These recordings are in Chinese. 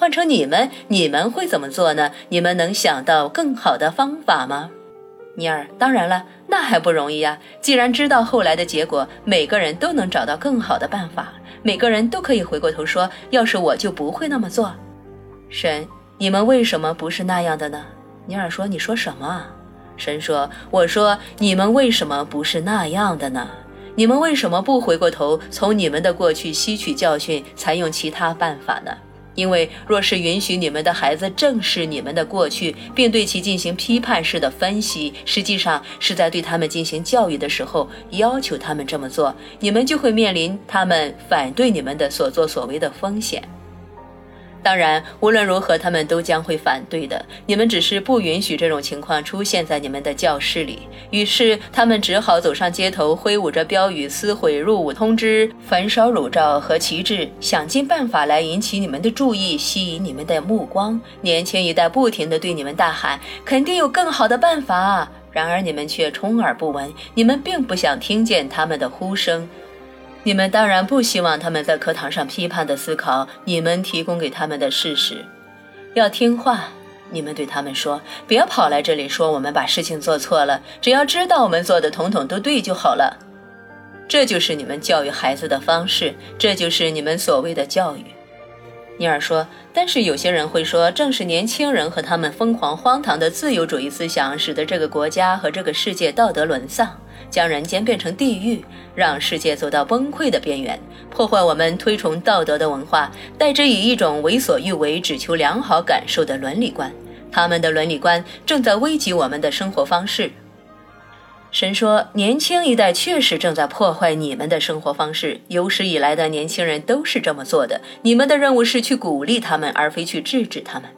换成你们，你们会怎么做呢？你们能想到更好的方法吗？尼尔，当然了，那还不容易呀。既然知道后来的结果，每个人都能找到更好的办法，每个人都可以回过头说：“要是我就不会那么做。”神，你们为什么不是那样的呢？尼尔说：“你说什么？”神说：“我说你们为什么不是那样的呢？你们为什么不回过头，从你们的过去吸取教训，采用其他办法呢？”因为若是允许你们的孩子正视你们的过去，并对其进行批判式的分析，实际上是在对他们进行教育的时候要求他们这么做，你们就会面临他们反对你们的所作所为的风险。当然，无论如何，他们都将会反对的。你们只是不允许这种情况出现在你们的教室里，于是他们只好走上街头，挥舞着标语、撕毁入伍通知、焚烧乳罩和旗帜，想尽办法来引起你们的注意，吸引你们的目光。年轻一代不停地对你们大喊：“肯定有更好的办法！”然而你们却充耳不闻，你们并不想听见他们的呼声。你们当然不希望他们在课堂上批判的思考你们提供给他们的事实，要听话。你们对他们说：“别跑来这里说我们把事情做错了，只要知道我们做的统统都对就好了。”这就是你们教育孩子的方式，这就是你们所谓的教育。尼尔说：“但是有些人会说，正是年轻人和他们疯狂荒唐的自由主义思想，使得这个国家和这个世界道德沦丧。”将人间变成地狱，让世界走到崩溃的边缘，破坏我们推崇道德的文化，代之以一种为所欲为、只求良好感受的伦理观。他们的伦理观正在危及我们的生活方式。神说，年轻一代确实正在破坏你们的生活方式。有史以来的年轻人都是这么做的。你们的任务是去鼓励他们，而非去制止他们。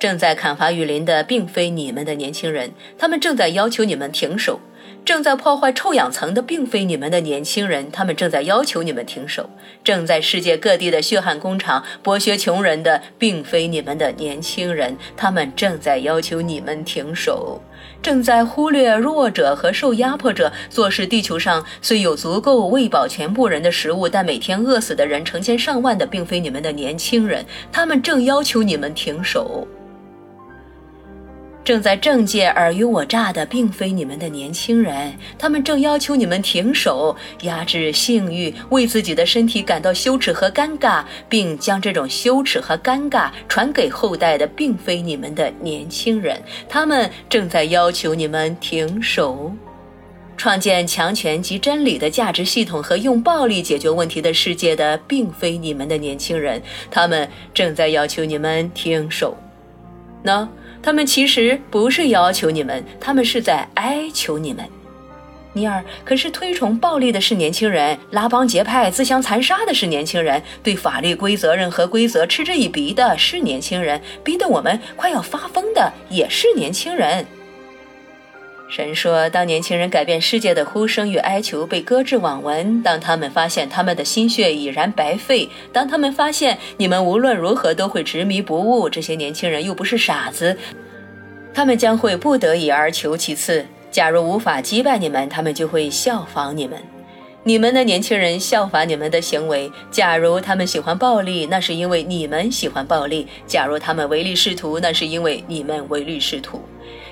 正在砍伐雨林的并非你们的年轻人，他们正在要求你们停手。正在破坏臭氧层的并非你们的年轻人，他们正在要求你们停手；正在世界各地的血汗工厂剥削穷人的并非你们的年轻人，他们正在要求你们停手；正在忽略弱者和受压迫者，做事地球上虽有足够喂饱全部人的食物，但每天饿死的人成千上万的并非你们的年轻人，他们正要求你们停手。正在政界尔虞我诈的，并非你们的年轻人，他们正要求你们停手，压制性欲，为自己的身体感到羞耻和尴尬，并将这种羞耻和尴尬传给后代的，并非你们的年轻人，他们正在要求你们停手，创建强权及真理的价值系统和用暴力解决问题的世界的，并非你们的年轻人，他们正在要求你们停手。那。他们其实不是要求你们，他们是在哀求你们。尼尔，可是推崇暴力的是年轻人，拉帮结派、自相残杀的是年轻人，对法律规则、任何规则嗤之以鼻的是年轻人，逼得我们快要发疯的也是年轻人。神说：“当年轻人改变世界的呼声与哀求被搁置罔闻，当他们发现他们的心血已然白费，当他们发现你们无论如何都会执迷不悟，这些年轻人又不是傻子，他们将会不得已而求其次。假如无法击败你们，他们就会效仿你们。你们的年轻人效法你们的行为。假如他们喜欢暴力，那是因为你们喜欢暴力；假如他们唯利是图，那是因为你们唯利是图。”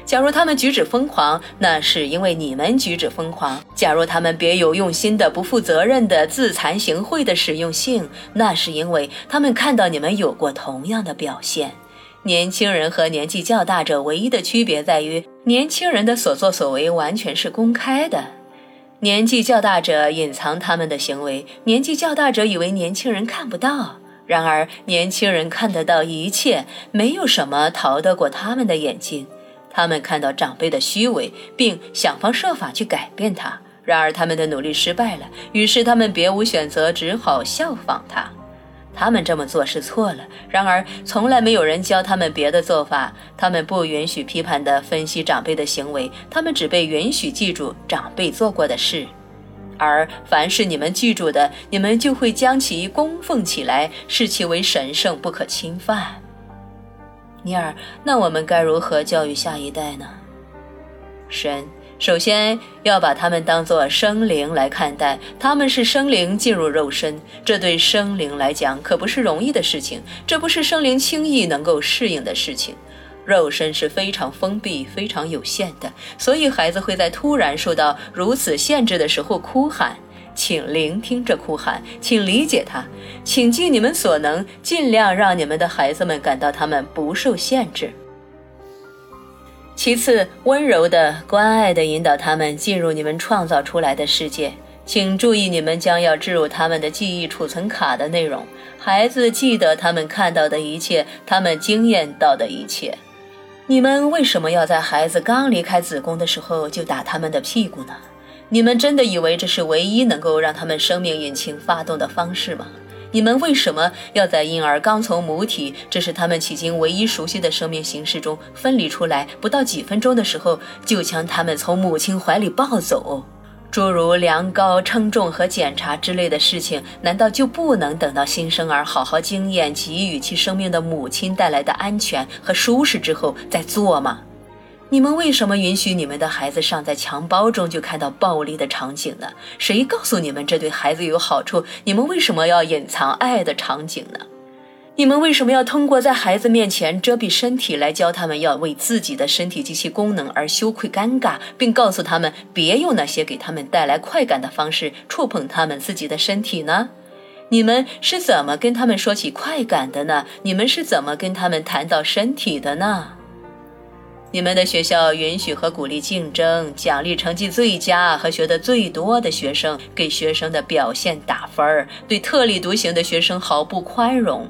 假如他们举止疯狂，那是因为你们举止疯狂；假如他们别有用心的、不负责任的、自惭形秽的使用性，那是因为他们看到你们有过同样的表现。年轻人和年纪较大者唯一的区别在于，年轻人的所作所为完全是公开的，年纪较大者隐藏他们的行为，年纪较大者以为年轻人看不到。然而，年轻人看得到一切，没有什么逃得过他们的眼睛。他们看到长辈的虚伪，并想方设法去改变他。然而，他们的努力失败了，于是他们别无选择，只好效仿他。他们这么做是错了。然而，从来没有人教他们别的做法。他们不允许批判地分析长辈的行为，他们只被允许记住长辈做过的事。而凡是你们记住的，你们就会将其供奉起来，视其为神圣不可侵犯。尼尔，那我们该如何教育下一代呢？神，首先要把他们当作生灵来看待，他们是生灵进入肉身，这对生灵来讲可不是容易的事情，这不是生灵轻易能够适应的事情。肉身是非常封闭、非常有限的，所以孩子会在突然受到如此限制的时候哭喊。请聆听这哭喊，请理解他，请尽你们所能，尽量让你们的孩子们感到他们不受限制。其次，温柔的、关爱的引导他们进入你们创造出来的世界。请注意，你们将要置入他们的记忆储存卡的内容。孩子记得他们看到的一切，他们经验到的一切。你们为什么要在孩子刚离开子宫的时候就打他们的屁股呢？你们真的以为这是唯一能够让他们生命引擎发动的方式吗？你们为什么要在婴儿刚从母体，这是他们迄今唯一熟悉的生命形式中分离出来不到几分钟的时候，就将他们从母亲怀里抱走？诸如量高、称重和检查之类的事情，难道就不能等到新生儿好好经验给予其生命的母亲带来的安全和舒适之后再做吗？你们为什么允许你们的孩子尚在襁褓中就看到暴力的场景呢？谁告诉你们这对孩子有好处？你们为什么要隐藏爱的场景呢？你们为什么要通过在孩子面前遮蔽身体来教他们要为自己的身体及其功能而羞愧尴尬，并告诉他们别用那些给他们带来快感的方式触碰他们自己的身体呢？你们是怎么跟他们说起快感的呢？你们是怎么跟他们谈到身体的呢？你们的学校允许和鼓励竞争，奖励成绩最佳和学得最多的学生，给学生的表现打分儿，对特立独行的学生毫不宽容。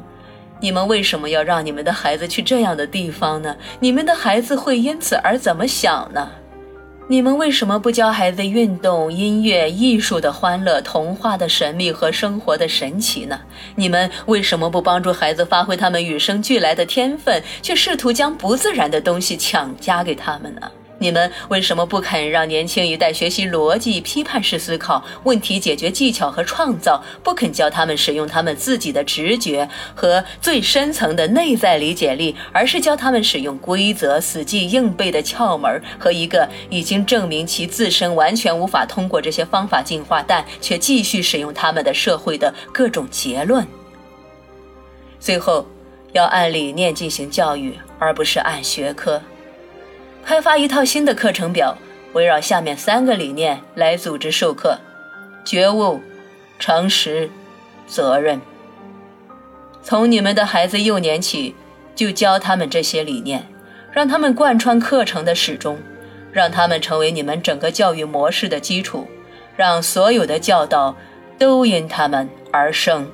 你们为什么要让你们的孩子去这样的地方呢？你们的孩子会因此而怎么想呢？你们为什么不教孩子运动、音乐、艺术的欢乐、童话的神秘和生活的神奇呢？你们为什么不帮助孩子发挥他们与生俱来的天分，却试图将不自然的东西强加给他们呢？你们为什么不肯让年轻一代学习逻辑、批判式思考、问题解决技巧和创造？不肯教他们使用他们自己的直觉和最深层的内在理解力，而是教他们使用规则、死记硬背的窍门和一个已经证明其自身完全无法通过这些方法进化，但却继续使用他们的社会的各种结论？最后，要按理念进行教育，而不是按学科。开发一套新的课程表，围绕下面三个理念来组织授课：觉悟、诚实、责任。从你们的孩子幼年起，就教他们这些理念，让他们贯穿课程的始终，让他们成为你们整个教育模式的基础，让所有的教导都因他们而生。